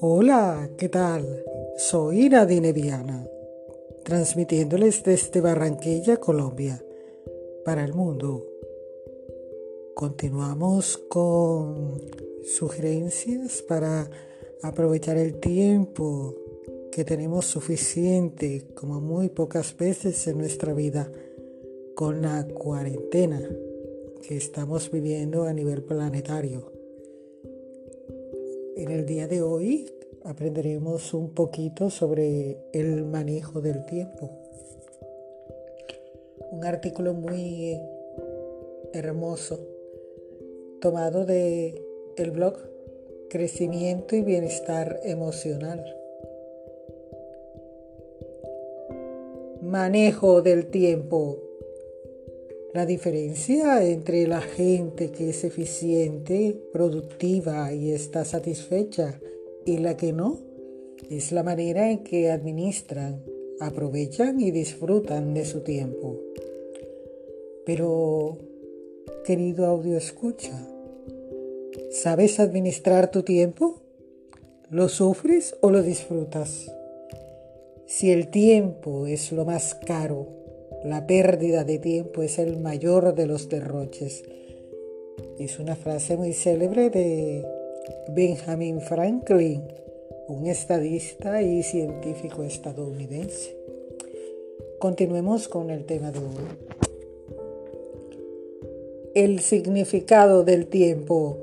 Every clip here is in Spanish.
Hola, ¿qué tal? Soy Nadine Viana, transmitiéndoles desde Barranquilla, Colombia, para el mundo. Continuamos con sugerencias para aprovechar el tiempo que tenemos suficiente, como muy pocas veces en nuestra vida, con la cuarentena que estamos viviendo a nivel planetario. En el día de hoy aprenderemos un poquito sobre el manejo del tiempo. Un artículo muy hermoso tomado de el blog Crecimiento y Bienestar Emocional. Manejo del tiempo la diferencia entre la gente que es eficiente, productiva y está satisfecha y la que no es la manera en que administran, aprovechan y disfrutan de su tiempo. Pero, querido audio escucha, ¿sabes administrar tu tiempo? ¿Lo sufres o lo disfrutas? Si el tiempo es lo más caro, la pérdida de tiempo es el mayor de los derroches. Es una frase muy célebre de Benjamin Franklin, un estadista y científico estadounidense. Continuemos con el tema de hoy. El significado del tiempo.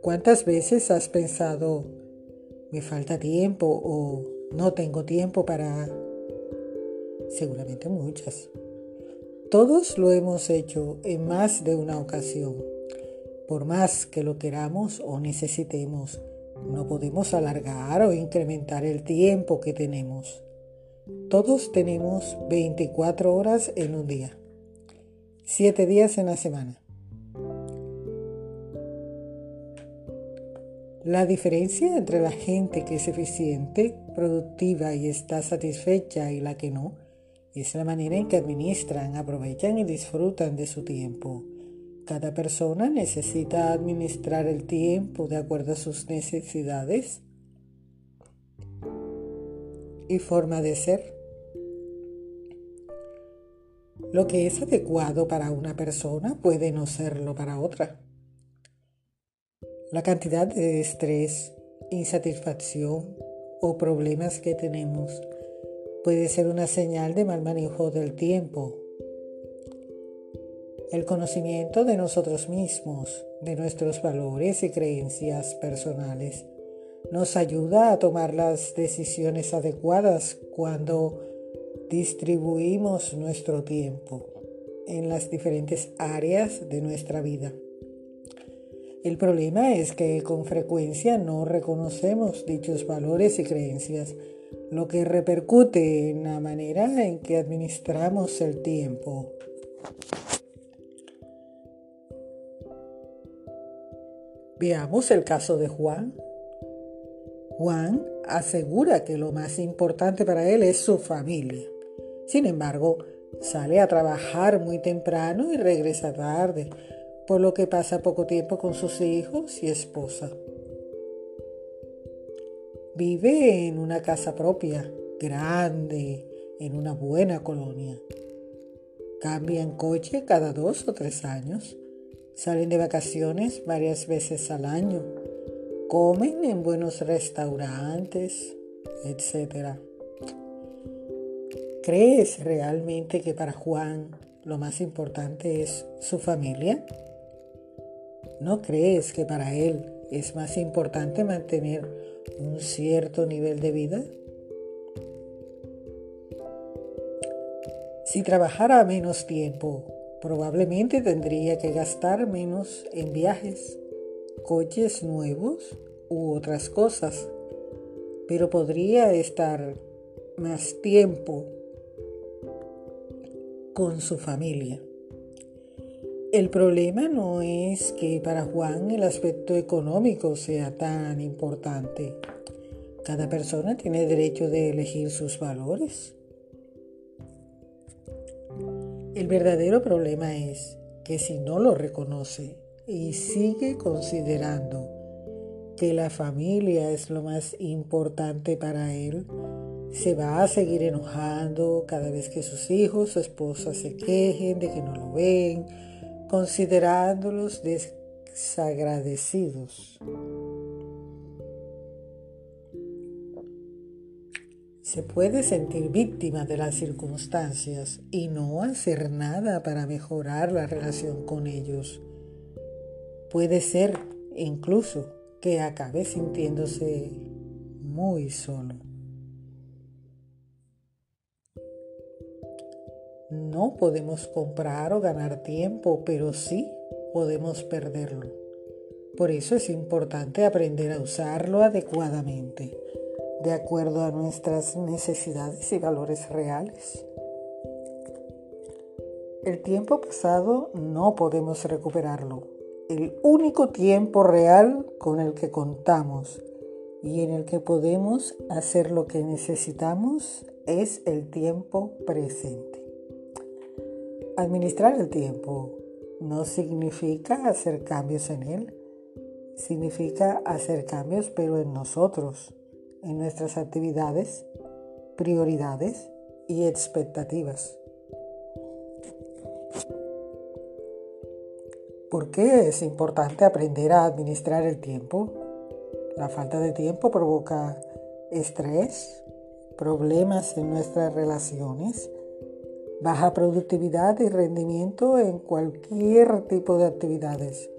¿Cuántas veces has pensado, me falta tiempo o no tengo tiempo para Seguramente muchas. Todos lo hemos hecho en más de una ocasión. Por más que lo queramos o necesitemos, no podemos alargar o incrementar el tiempo que tenemos. Todos tenemos 24 horas en un día, 7 días en la semana. La diferencia entre la gente que es eficiente, productiva y está satisfecha y la que no es la manera en que administran, aprovechan y disfrutan de su tiempo. Cada persona necesita administrar el tiempo de acuerdo a sus necesidades y forma de ser. Lo que es adecuado para una persona puede no serlo para otra. La cantidad de estrés, insatisfacción o problemas que tenemos puede ser una señal de mal manejo del tiempo. El conocimiento de nosotros mismos, de nuestros valores y creencias personales, nos ayuda a tomar las decisiones adecuadas cuando distribuimos nuestro tiempo en las diferentes áreas de nuestra vida. El problema es que con frecuencia no reconocemos dichos valores y creencias lo que repercute en la manera en que administramos el tiempo. Veamos el caso de Juan. Juan asegura que lo más importante para él es su familia. Sin embargo, sale a trabajar muy temprano y regresa tarde, por lo que pasa poco tiempo con sus hijos y esposa. Vive en una casa propia, grande, en una buena colonia. Cambian coche cada dos o tres años. Salen de vacaciones varias veces al año. Comen en buenos restaurantes, etc. ¿Crees realmente que para Juan lo más importante es su familia? ¿No crees que para él es más importante mantener un cierto nivel de vida? Si trabajara menos tiempo, probablemente tendría que gastar menos en viajes, coches nuevos u otras cosas, pero podría estar más tiempo con su familia. El problema no es que para Juan el aspecto económico sea tan importante. Cada persona tiene derecho de elegir sus valores. El verdadero problema es que si no lo reconoce y sigue considerando que la familia es lo más importante para él, se va a seguir enojando cada vez que sus hijos, su esposa se quejen de que no lo ven, considerándolos desagradecidos. Se puede sentir víctima de las circunstancias y no hacer nada para mejorar la relación con ellos. Puede ser incluso que acabe sintiéndose muy solo. No podemos comprar o ganar tiempo, pero sí podemos perderlo. Por eso es importante aprender a usarlo adecuadamente de acuerdo a nuestras necesidades y valores reales. El tiempo pasado no podemos recuperarlo. El único tiempo real con el que contamos y en el que podemos hacer lo que necesitamos es el tiempo presente. Administrar el tiempo no significa hacer cambios en él, significa hacer cambios pero en nosotros, en nuestras actividades, prioridades y expectativas. ¿Por qué es importante aprender a administrar el tiempo? La falta de tiempo provoca estrés, problemas en nuestras relaciones, baja productividad y rendimiento en cualquier tipo de actividades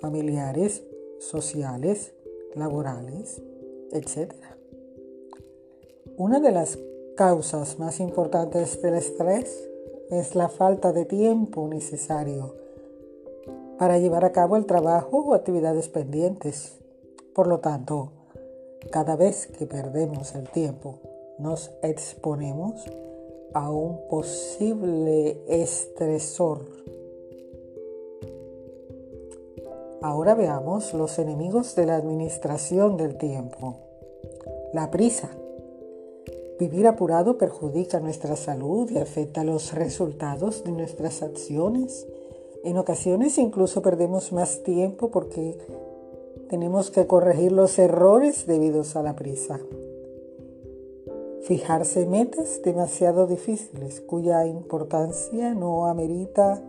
familiares, sociales, laborales, etc. Una de las causas más importantes del estrés es la falta de tiempo necesario para llevar a cabo el trabajo o actividades pendientes. Por lo tanto, cada vez que perdemos el tiempo, nos exponemos a un posible estresor. Ahora veamos los enemigos de la administración del tiempo. La prisa. Vivir apurado perjudica nuestra salud y afecta los resultados de nuestras acciones. En ocasiones incluso perdemos más tiempo porque tenemos que corregir los errores debidos a la prisa. Fijarse metas demasiado difíciles cuya importancia no amerita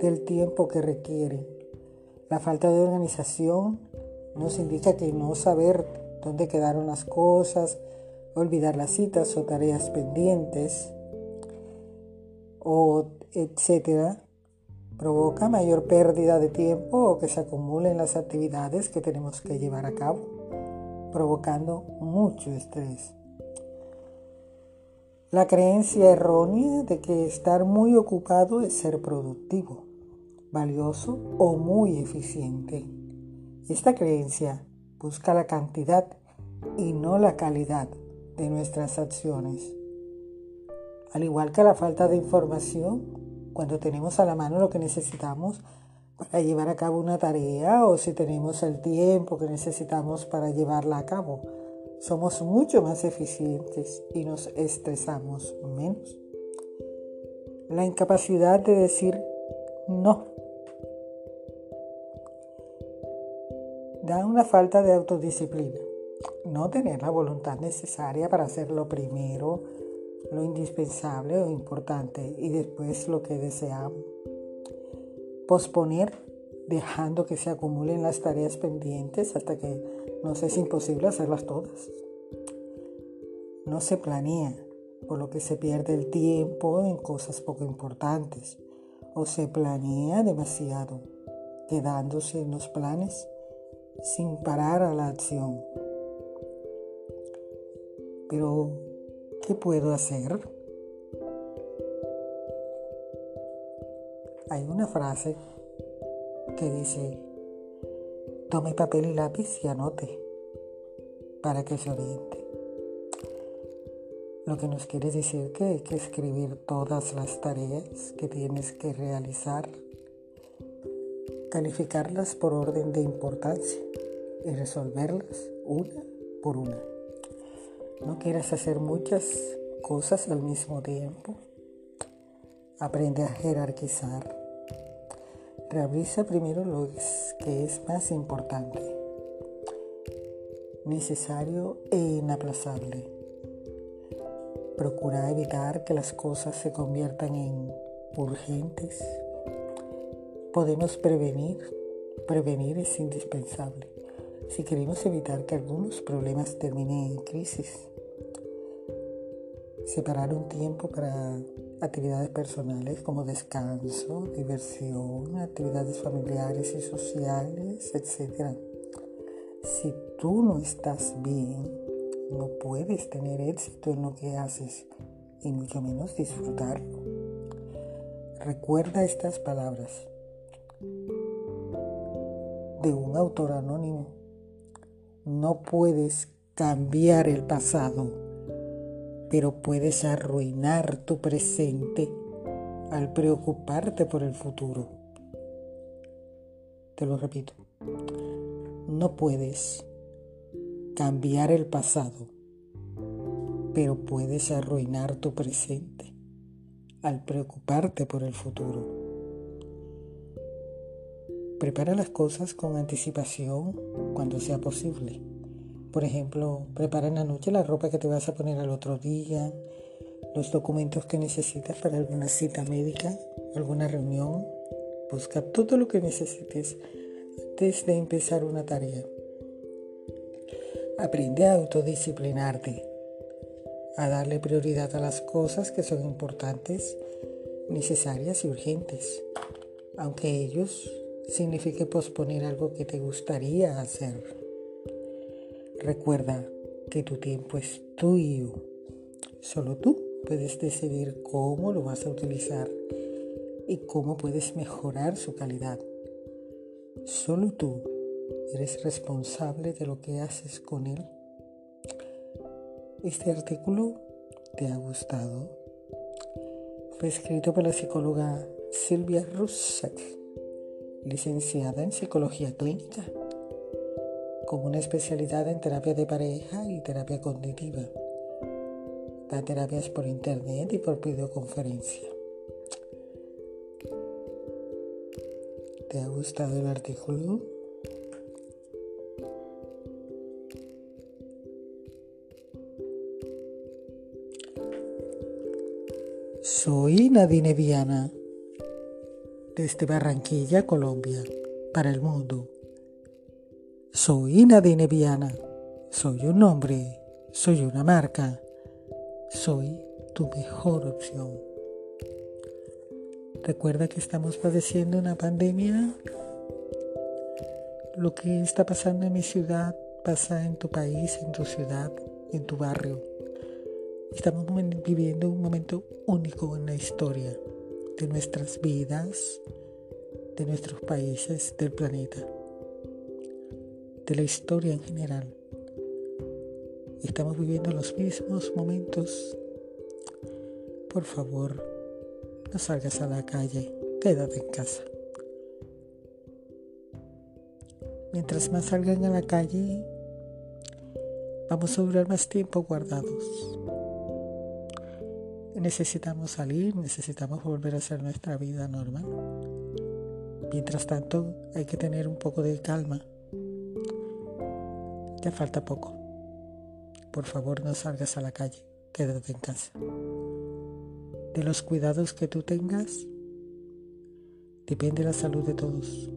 del tiempo que requieren. La falta de organización nos indica que no saber dónde quedaron las cosas, olvidar las citas o tareas pendientes, o etcétera, provoca mayor pérdida de tiempo o que se acumulen las actividades que tenemos que llevar a cabo, provocando mucho estrés. La creencia errónea de que estar muy ocupado es ser productivo, valioso o muy eficiente. Esta creencia busca la cantidad y no la calidad de nuestras acciones. Al igual que la falta de información, cuando tenemos a la mano lo que necesitamos para llevar a cabo una tarea o si tenemos el tiempo que necesitamos para llevarla a cabo somos mucho más eficientes y nos estresamos menos. La incapacidad de decir no da una falta de autodisciplina. No tener la voluntad necesaria para hacer lo primero, lo indispensable o importante y después lo que deseamos. Posponer dejando que se acumulen las tareas pendientes hasta que nos es imposible hacerlas todas. No se planea, por lo que se pierde el tiempo en cosas poco importantes, o se planea demasiado, quedándose en los planes sin parar a la acción. Pero, ¿qué puedo hacer? Hay una frase que dice, tome papel y lápiz y anote para que se oriente. Lo que nos quiere decir que hay que escribir todas las tareas que tienes que realizar, calificarlas por orden de importancia y resolverlas una por una. No quieras hacer muchas cosas al mismo tiempo. Aprende a jerarquizar. Revisa primero lo que es más importante, necesario e inaplazable. Procura evitar que las cosas se conviertan en urgentes. Podemos prevenir. Prevenir es indispensable si queremos evitar que algunos problemas terminen en crisis. Separar un tiempo para actividades personales como descanso, diversión, actividades familiares y sociales, etc. Si tú no estás bien, no puedes tener éxito en lo que haces y mucho menos disfrutarlo. Recuerda estas palabras de un autor anónimo. No puedes cambiar el pasado pero puedes arruinar tu presente al preocuparte por el futuro. Te lo repito, no puedes cambiar el pasado, pero puedes arruinar tu presente al preocuparte por el futuro. Prepara las cosas con anticipación cuando sea posible por ejemplo, prepara en la noche la ropa que te vas a poner al otro día, los documentos que necesitas para alguna cita médica, alguna reunión. Busca todo lo que necesites antes de empezar una tarea. Aprende a autodisciplinarte, a darle prioridad a las cosas que son importantes, necesarias y urgentes, aunque ellos signifique posponer algo que te gustaría hacer. Recuerda que tu tiempo es tuyo. Solo tú puedes decidir cómo lo vas a utilizar y cómo puedes mejorar su calidad. Solo tú eres responsable de lo que haces con él. Este artículo te ha gustado. Fue escrito por la psicóloga Silvia Russak, licenciada en psicología clínica con una especialidad en terapia de pareja y terapia cognitiva. Da terapias por internet y por videoconferencia. ¿Te ha gustado el artículo? Soy Nadine Viana, desde Barranquilla, Colombia, para el mundo. Soy Nadine Viana. Soy un nombre. Soy una marca. Soy tu mejor opción. Recuerda que estamos padeciendo una pandemia. Lo que está pasando en mi ciudad pasa en tu país, en tu ciudad, en tu barrio. Estamos viviendo un momento único en la historia de nuestras vidas, de nuestros países, del planeta de la historia en general. Estamos viviendo los mismos momentos. Por favor, no salgas a la calle, quédate en casa. Mientras más salgan a la calle, vamos a durar más tiempo guardados. Necesitamos salir, necesitamos volver a hacer nuestra vida normal. Mientras tanto, hay que tener un poco de calma ya falta poco. Por favor no salgas a la calle, quédate en casa. De los cuidados que tú tengas, depende la salud de todos.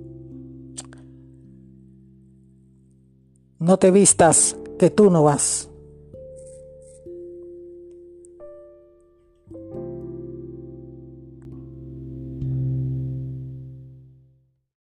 No te vistas, que tú no vas.